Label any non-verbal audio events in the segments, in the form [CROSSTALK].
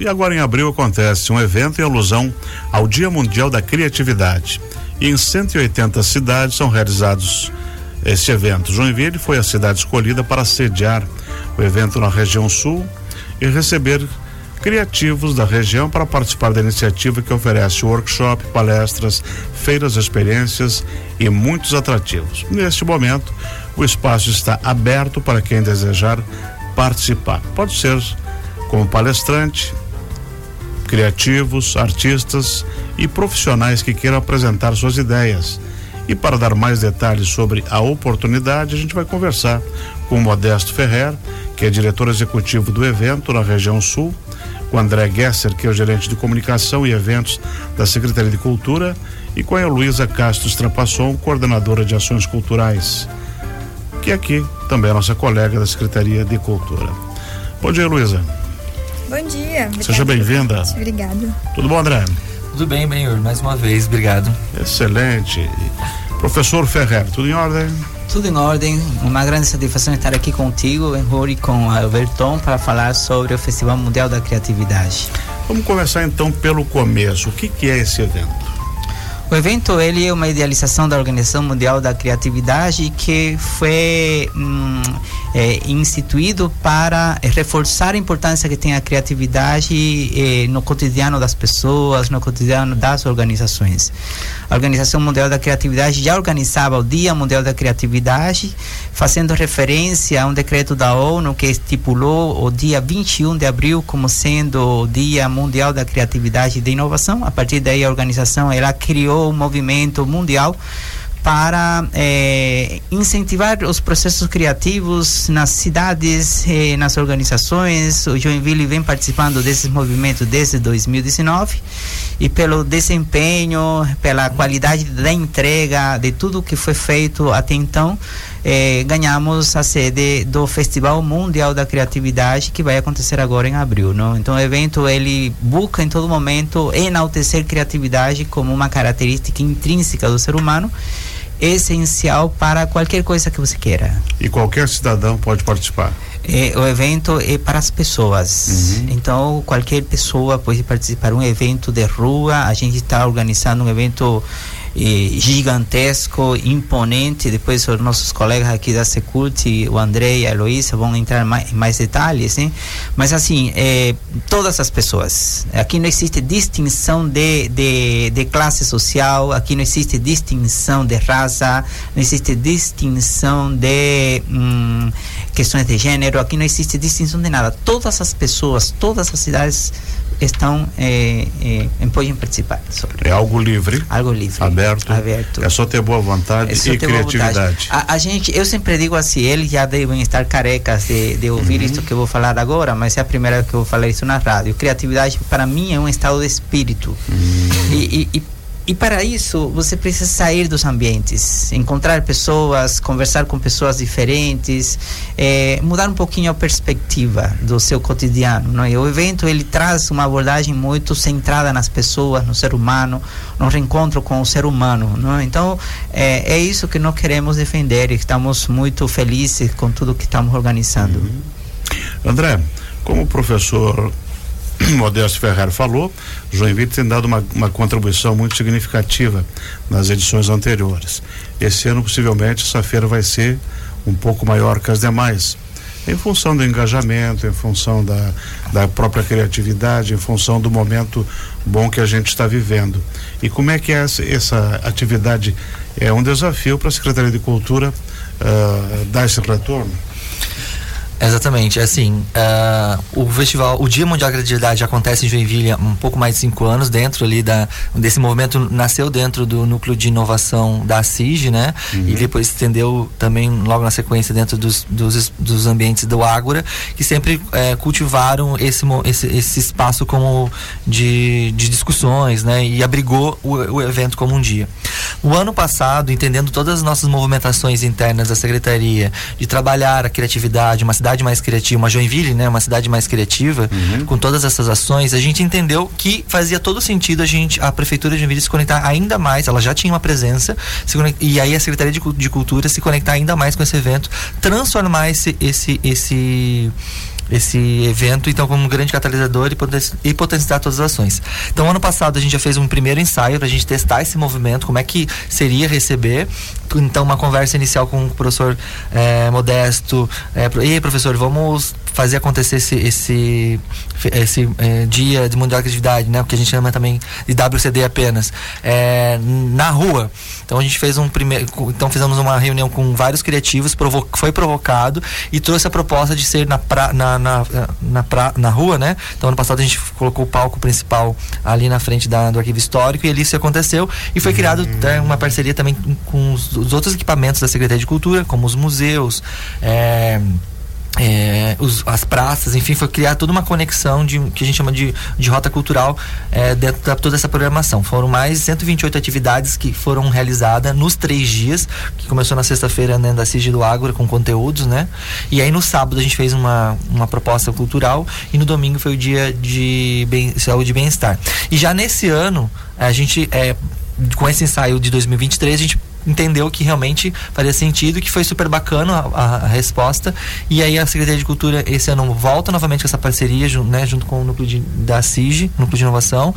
E agora em abril acontece um evento em alusão ao Dia Mundial da Criatividade. E em 180 cidades são realizados esse evento. Joinville foi a cidade escolhida para sediar o evento na região sul e receber criativos da região para participar da iniciativa que oferece workshop, palestras, feiras, experiências e muitos atrativos. Neste momento, o espaço está aberto para quem desejar participar. Pode ser como palestrante, criativos, artistas e profissionais que queiram apresentar suas ideias. E para dar mais detalhes sobre a oportunidade, a gente vai conversar com Modesto Ferrer, que é diretor executivo do evento na região sul, com André Gesser, que é o gerente de comunicação e eventos da Secretaria de Cultura, e com a Heloísa Castro Trapasson, coordenadora de ações culturais, que é aqui também é nossa colega da Secretaria de Cultura. Bom dia, Heloísa. Bom dia. Seja bem-vinda. Obrigada. Tudo bom, André? Tudo bem, Benhur, mais uma vez, obrigado. Excelente. Professor Ferrer, tudo em ordem? Tudo em ordem, uma grande satisfação estar aqui contigo, Benhur, e com Alberton para falar sobre o Festival Mundial da Criatividade. Vamos começar então pelo começo. O que, que é esse evento? O evento ele é uma idealização da Organização Mundial da Criatividade que foi hum, é, instituído para reforçar a importância que tem a criatividade é, no cotidiano das pessoas, no cotidiano das organizações. A Organização Mundial da Criatividade já organizava o Dia Mundial da Criatividade, fazendo referência a um decreto da ONU que estipulou o dia 21 de abril como sendo o Dia Mundial da Criatividade e da Inovação. A partir daí a organização ela criou um movimento mundial para eh, incentivar os processos criativos nas cidades, eh, nas organizações. O Joinville vem participando desses movimentos desde 2019 e pelo desempenho, pela qualidade da entrega de tudo que foi feito até então, eh, ganhamos a sede do Festival Mundial da Criatividade que vai acontecer agora em abril, não? Então o evento ele busca em todo momento enaltecer criatividade como uma característica intrínseca do ser humano essencial para qualquer coisa que você queira. E qualquer cidadão pode participar? É, o evento é para as pessoas. Uhum. Então, qualquer pessoa pode participar. Um evento de rua, a gente está organizando um evento eh, gigantesco, imponente. Depois os nossos colegas aqui da Secult, o André e a Heloísa vão entrar mais, em mais detalhes, né? Mas assim, eh, todas as pessoas. Aqui não existe distinção de, de, de classe social, aqui não existe distinção de raça, não existe distinção de hum, questões de gênero, aqui não existe distinção de nada. Todas as pessoas, todas as cidades estão eh, eh, podem participar. É algo livre. Algo livre. Aberto. Aberto. É só ter boa vontade é e criatividade. A, a, gente, eu sempre digo assim, eles já devem estar carecas de, de ouvir uhum. isso que eu vou falar agora, mas é a primeira vez que eu vou falar isso na rádio. Criatividade para mim é um estado de espírito. Uhum. E, e, e e para isso, você precisa sair dos ambientes, encontrar pessoas, conversar com pessoas diferentes, é, mudar um pouquinho a perspectiva do seu cotidiano. Não? E o evento ele traz uma abordagem muito centrada nas pessoas, no ser humano, no reencontro com o ser humano. Não? Então, é, é isso que nós queremos defender e estamos muito felizes com tudo que estamos organizando. Uhum. André, como professor [CLEARS THROAT] Modesto Ferrari falou, Joinville tem dado uma, uma contribuição muito significativa nas edições anteriores. Esse ano, possivelmente, essa feira vai ser um pouco maior que as demais, em função do engajamento, em função da, da própria criatividade, em função do momento bom que a gente está vivendo. E como é que é essa, essa atividade? É um desafio para a Secretaria de Cultura uh, dar esse retorno? Exatamente, assim, uh, o festival, o Dia Mundial da Criatividade acontece em Joinville há um pouco mais de cinco anos, dentro ali da, desse movimento, nasceu dentro do núcleo de inovação da CIG, né? Uhum. E depois estendeu também, logo na sequência, dentro dos, dos, dos ambientes do Ágora, que sempre é, cultivaram esse, esse, esse espaço como de, de discussões, né? E abrigou o, o evento como um dia. O ano passado, entendendo todas as nossas movimentações internas da Secretaria, de trabalhar a criatividade, uma cidade mais criativa, uma Joinville, né, uma cidade mais criativa, uhum. com todas essas ações, a gente entendeu que fazia todo sentido a gente, a prefeitura de Joinville se conectar ainda mais, ela já tinha uma presença, e aí a Secretaria de, de Cultura se conectar ainda mais com esse evento, transformar esse esse esse esse evento, então, como um grande catalisador e, poten e potenciar todas as ações. Então, ano passado a gente já fez um primeiro ensaio para a gente testar esse movimento, como é que seria receber. Então, uma conversa inicial com o professor é, Modesto. É, e aí, professor, vamos fazer acontecer esse, esse, esse é, dia de Mundial de Criatividade, né? O que a gente chama também de WCD apenas, é, na rua. Então a gente fez um primeiro, então fizemos uma reunião com vários criativos, provo foi provocado e trouxe a proposta de ser na, pra, na, na, na, pra, na rua, né? Então ano passado a gente colocou o palco principal ali na frente da, do arquivo histórico e ali isso aconteceu e foi criado né, uma parceria também com os, os, outros equipamentos da Secretaria de Cultura, como os museus, é, é, os, as praças, enfim, foi criar toda uma conexão de que a gente chama de, de rota cultural é, dentro de toda essa programação. Foram mais 128 atividades que foram realizadas nos três dias, que começou na sexta-feira né, da CIG do Ágora com conteúdos, né? E aí no sábado a gente fez uma, uma proposta cultural e no domingo foi o dia de bem, saúde e bem-estar. E já nesse ano, a gente, é, com esse ensaio de 2023, a gente entendeu que realmente faria sentido, que foi super bacana a, a, resposta. E aí a Secretaria de Cultura esse ano volta novamente com essa parceria, né, junto com o núcleo de, da CIG, núcleo de inovação,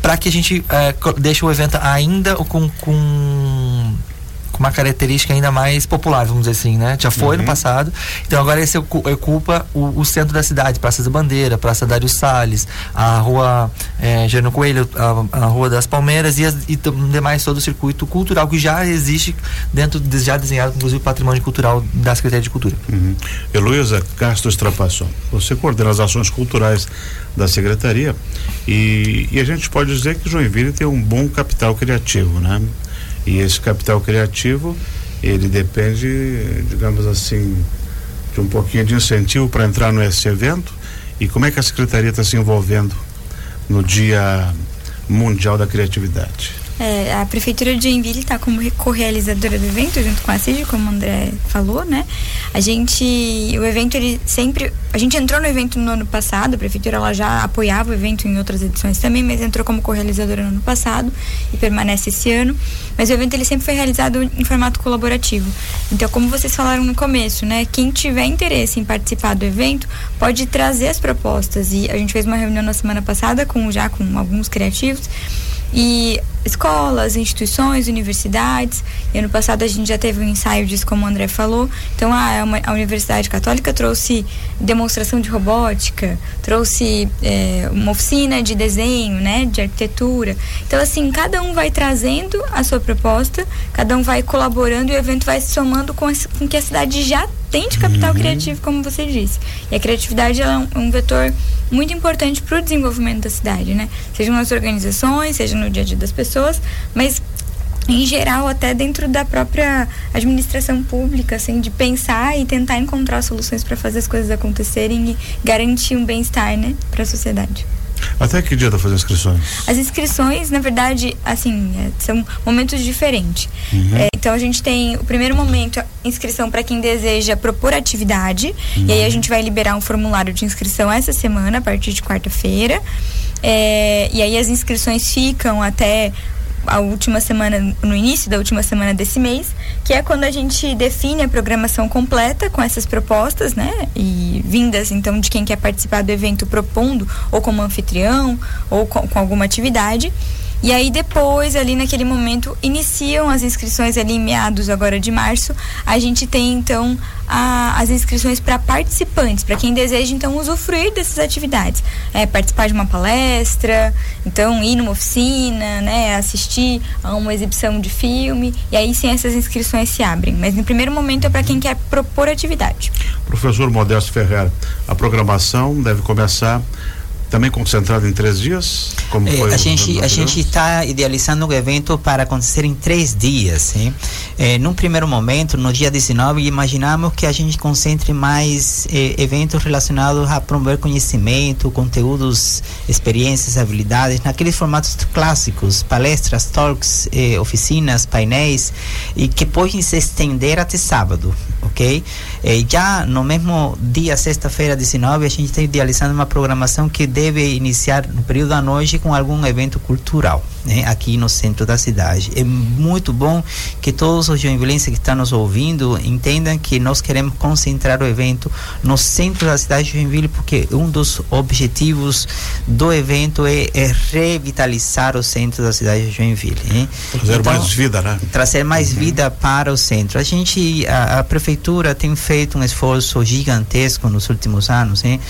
para que a gente é, deixe o evento ainda com, com com uma característica ainda mais popular, vamos dizer assim, né? Já foi uhum. no passado. Então agora esse ocupa o, o, centro da cidade, Praça da Bandeira, Praça Dário Salles, a rua é, Gerno Coelho, a, a, Rua das Palmeiras e, as, e demais todo o circuito cultural que já existe dentro, já desenhado, inclusive, o patrimônio cultural da Secretaria de Cultura. Uhum. Heloísa Castro Estrapasson, você coordena as ações culturais da Secretaria e, e a gente pode dizer que Joinville tem um bom capital criativo, né? E esse capital criativo, ele depende, digamos assim, de um pouquinho de incentivo para entrar nesse evento. E como é que a Secretaria está se envolvendo no Dia Mundial da Criatividade? É, a Prefeitura de Joinville está como co-realizadora do evento, junto com a CID, como o André falou, né? A gente, o evento, ele sempre, a gente entrou no evento no ano passado, a Prefeitura ela já apoiava o evento em outras edições também, mas entrou como co-realizadora no ano passado e permanece esse ano. Mas o evento, ele sempre foi realizado em formato colaborativo. Então, como vocês falaram no começo, né? Quem tiver interesse em participar do evento, pode trazer as propostas. E a gente fez uma reunião na semana passada com já com alguns criativos e escolas, instituições, universidades. E ano passado a gente já teve um ensaio disso, como o André falou. Então a, a Universidade Católica trouxe demonstração de robótica, trouxe é, uma oficina de desenho, né, de arquitetura. Então assim, cada um vai trazendo a sua proposta, cada um vai colaborando e o evento vai se somando com, com que a cidade já tem de capital uhum. criativo, como você disse. E a criatividade é um, um vetor muito importante para o desenvolvimento da cidade, né? Seja nas organizações, seja no dia a dia das pessoas, mas em geral até dentro da própria administração pública, assim, de pensar e tentar encontrar soluções para fazer as coisas acontecerem e garantir um bem-estar, né, para a sociedade. Até que dia está fazendo inscrições? As inscrições, na verdade, assim, é, são momentos diferentes. Uhum. É, então a gente tem o primeiro momento, inscrição para quem deseja propor atividade. Uhum. E aí a gente vai liberar um formulário de inscrição essa semana, a partir de quarta-feira. É, e aí as inscrições ficam até a última semana, no início da última semana desse mês, que é quando a gente define a programação completa com essas propostas, né? E vindas, então, de quem quer participar do evento propondo, ou como anfitrião, ou com, com alguma atividade. E aí depois, ali naquele momento, iniciam as inscrições ali em meados agora de março. A gente tem então a, as inscrições para participantes, para quem deseja então usufruir dessas atividades. É, participar de uma palestra, então ir numa oficina, né, assistir a uma exibição de filme. E aí sim essas inscrições se abrem. Mas no primeiro momento é para quem quer propor atividade. Professor Modesto Ferreira, a programação deve começar também concentrado em três dias? Como é, a gente a gente está idealizando o evento para acontecer em três dias. Hein? É, num primeiro momento, no dia 19, imaginamos que a gente concentre mais é, eventos relacionados a promover conhecimento, conteúdos, experiências, habilidades, naqueles formatos clássicos, palestras, talks, é, oficinas, painéis, e que podem se estender até sábado, ok? É, já no mesmo dia, sexta-feira, 19, a gente está idealizando uma programação que dê deve iniciar no período da noite com algum evento cultural, né, aqui no centro da cidade. É muito bom que todos os joinvilenses que estão nos ouvindo entendam que nós queremos concentrar o evento no centro da cidade de Joinville, porque um dos objetivos do evento é, é revitalizar o centro da cidade de Joinville. Hein? Trazer então, mais vida, né? Trazer mais uhum. vida para o centro. A gente, a, a prefeitura tem feito um esforço gigantesco nos últimos anos, hein?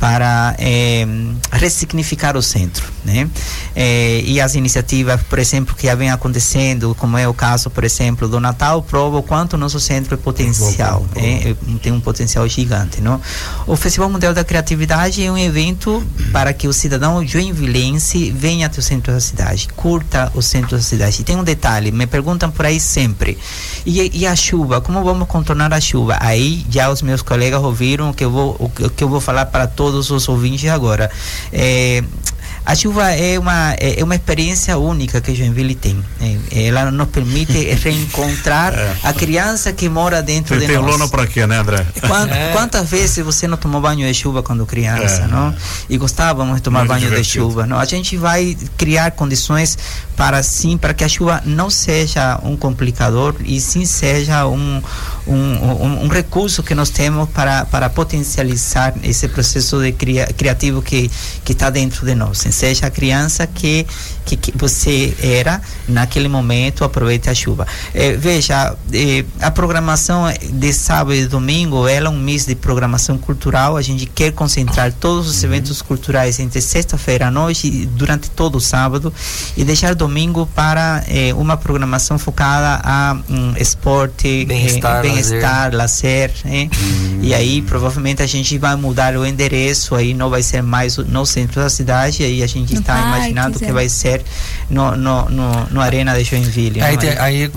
Para é, ressignificar o centro, né? É, e as iniciativas, por exemplo, que já vem acontecendo, como é o caso, por exemplo, do Natal, prova o quanto o nosso centro é potencial, né? tem um potencial gigante, não? O Festival Mundial da Criatividade é um evento para que o cidadão joinvilense venha até o centro da cidade, curta o centro da cidade. E tem um detalhe, me perguntam por aí sempre, e, e a chuva, como vamos contornar a chuva? Aí já os meus colegas ouviram que eu vou, o que eu vou falar para todos todos os ouvintes agora. É, a chuva é uma, é, é uma experiência única que Joinville tem. É, ela nos permite [LAUGHS] reencontrar é. a criança que mora dentro Você de tem nós. Tem lona para quê, né, André? Quant, [LAUGHS] é. Quantas vezes você não tomou banho de chuva quando criança, é. não? E gostávamos de tomar Muito banho divertido. de chuva, não? A gente vai criar condições para sim, para que a chuva não seja um complicador e sim seja um, um, um, um recurso que nós temos para, para potencializar esse processo de cria, criativo que que está dentro de nós seja a criança que, que, que, você era naquele momento, aproveite a chuva. É, veja, é, a programação de sábado e domingo ela é um mês de programação cultural. A gente quer concentrar todos os eventos culturais entre sexta-feira à noite e durante todo o sábado e deixar domingo para é, uma programação focada a um, esporte, bem-estar, bem lazer. lazer né? hum. E aí provavelmente a gente vai mudar o endereço, aí não vai ser mais no centro da cidade, aí a gente está imaginando que vai ser no, no, no, no Arena de Joinville. Aí, tem, aí,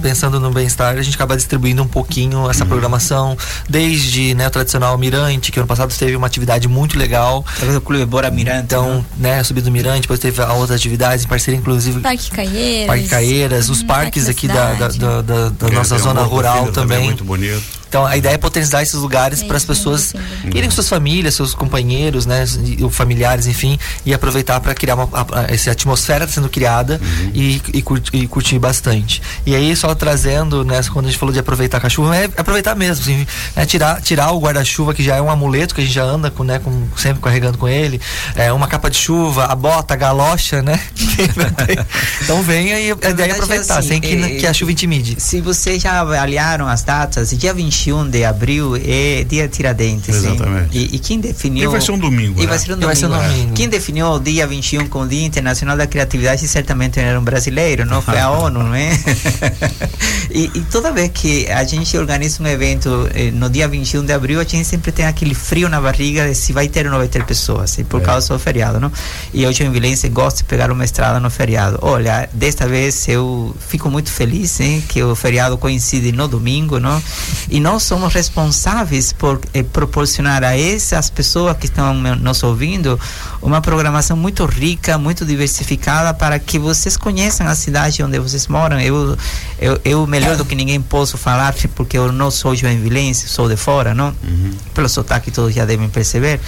pensando no bem-estar, a gente acaba distribuindo um pouquinho essa uhum. programação, desde né, o tradicional Mirante, que ano passado teve uma atividade muito legal. O Clube Bora Mirante. Então, né, né subido do Mirante, depois teve outras atividades em parceria, inclusive. Parque Caieiras. Parque Caieiras, os parques aqui da, da, da, da, da nossa zona rural também. Muito bonito. Então a ideia é potencializar esses lugares para as pessoas irem com suas famílias, seus companheiros, né, familiares, enfim, e aproveitar para criar uma a, essa atmosfera sendo criada uhum. e, e, curtir, e, curtir bastante. E aí só trazendo, né, quando a gente falou de aproveitar a cachorro, é aproveitar mesmo, assim, né, tirar, tirar o guarda-chuva que já é um amuleto que a gente já anda com, né, com, sempre carregando com ele, é, uma capa de chuva, a bota, a galocha, né? [LAUGHS] então venha e a ideia é aproveitar, assim, sem que, é, que a chuva intimide. Se vocês já avaliaram as datas, dia 20 21 de abril é dia Tiradentes. Exatamente. E, e, quem definiu. E vai ser um domingo. E né? vai ser um domingo. Ser um domingo. Quem definiu o dia 21 como Dia Internacional da Criatividade certamente era um brasileiro, não foi a [LAUGHS] ONU, não é? [LAUGHS] e, e, toda vez que a gente organiza um evento eh, no dia 21 de abril, a gente sempre tem aquele frio na barriga de se vai ter ou não vai ter pessoas, e por é. causa do feriado, não? E hoje o Vilense gosta de pegar uma estrada no feriado. Olha, desta vez eu fico muito feliz hein, que o feriado coincide no domingo, não? E não nós somos responsáveis por eh, proporcionar a essas pessoas que estão nos ouvindo uma programação muito rica, muito diversificada para que vocês conheçam a cidade onde vocês moram. Eu, eu, eu melhor do que ninguém posso falar porque eu não sou joinvilense, sou de fora, não? Uhum. Pelo sotaque todos já devem perceber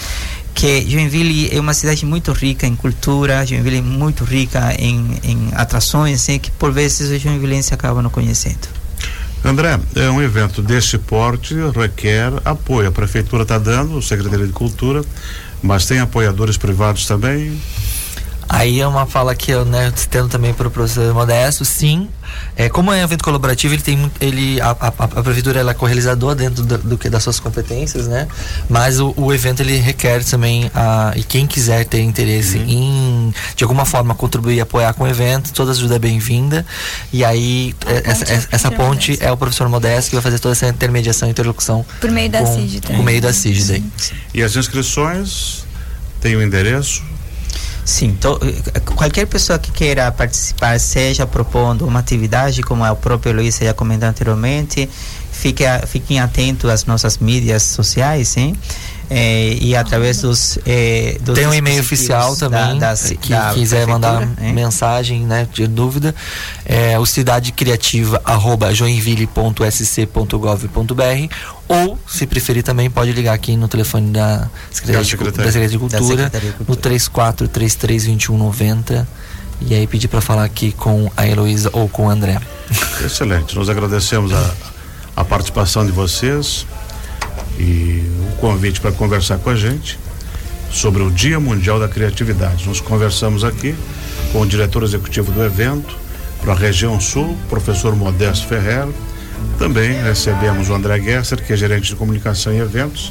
que Joinville é uma cidade muito rica em cultura, Joinville é muito rica em, em atrações, assim, que por vezes os joinvilenses acabam não conhecendo. André, é um evento desse porte requer apoio. A prefeitura está dando, o Secretaria de Cultura, mas tem apoiadores privados também? Aí é uma fala que eu, né, tendo também para o professor Modesto, sim. É, como é um evento colaborativo, ele tem ele a, a, a prefeitura ela é correalizadora dentro do, do, que das suas competências, né? Mas o, o evento ele requer também a, e quem quiser ter interesse uhum. em de alguma forma contribuir, apoiar com o evento, toda ajuda é bem-vinda. E aí é, essa, essa, essa ponte é o professor Modesto que vai fazer toda essa intermediação, interlocução por meio da CIG também. Por meio da CIG daí. E as inscrições tem o endereço Sim, to, eh, qualquer pessoa que queira participar, seja propondo uma atividade, como o próprio Luiz já comentou anteriormente, fique, fiquem atentos às nossas mídias sociais, hein? É, e através dos, é, dos tem um e-mail oficial também da, da, que da quiser mandar é. mensagem né de dúvida é o cidade criativa arroba joinville.sc.gov.br ou se preferir também pode ligar aqui no telefone da Secretaria, de, Secretaria. Da Secretaria de Cultura, Secretaria de Cultura. no 34332190 e aí pedir para falar aqui com a Heloísa ou com o André. [LAUGHS] Excelente. Nós agradecemos a, a participação de vocês e convite para conversar com a gente sobre o Dia Mundial da Criatividade. Nós conversamos aqui com o diretor executivo do evento para a região sul, professor Modesto Ferreira. Também recebemos o André Gesser, que é gerente de comunicação e eventos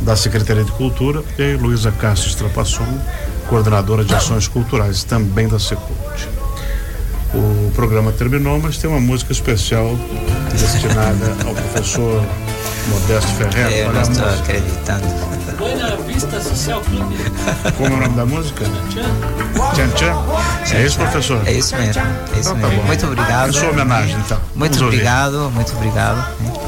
da Secretaria de Cultura, e Luísa Castro Strapasson, coordenadora de ações culturais, também da Secult. O programa terminou, mas tem uma música especial destinada ao professor Modesto Ferreira. É, eu não estou acreditando. Buena Vista Social Clube. Como é o nome da música? Tchan Tchan. É isso, professor? É isso mesmo. É isso então, tá mesmo. Muito obrigado. Em sua homenagem, então. Muito Vamos obrigado, ouvir. muito obrigado.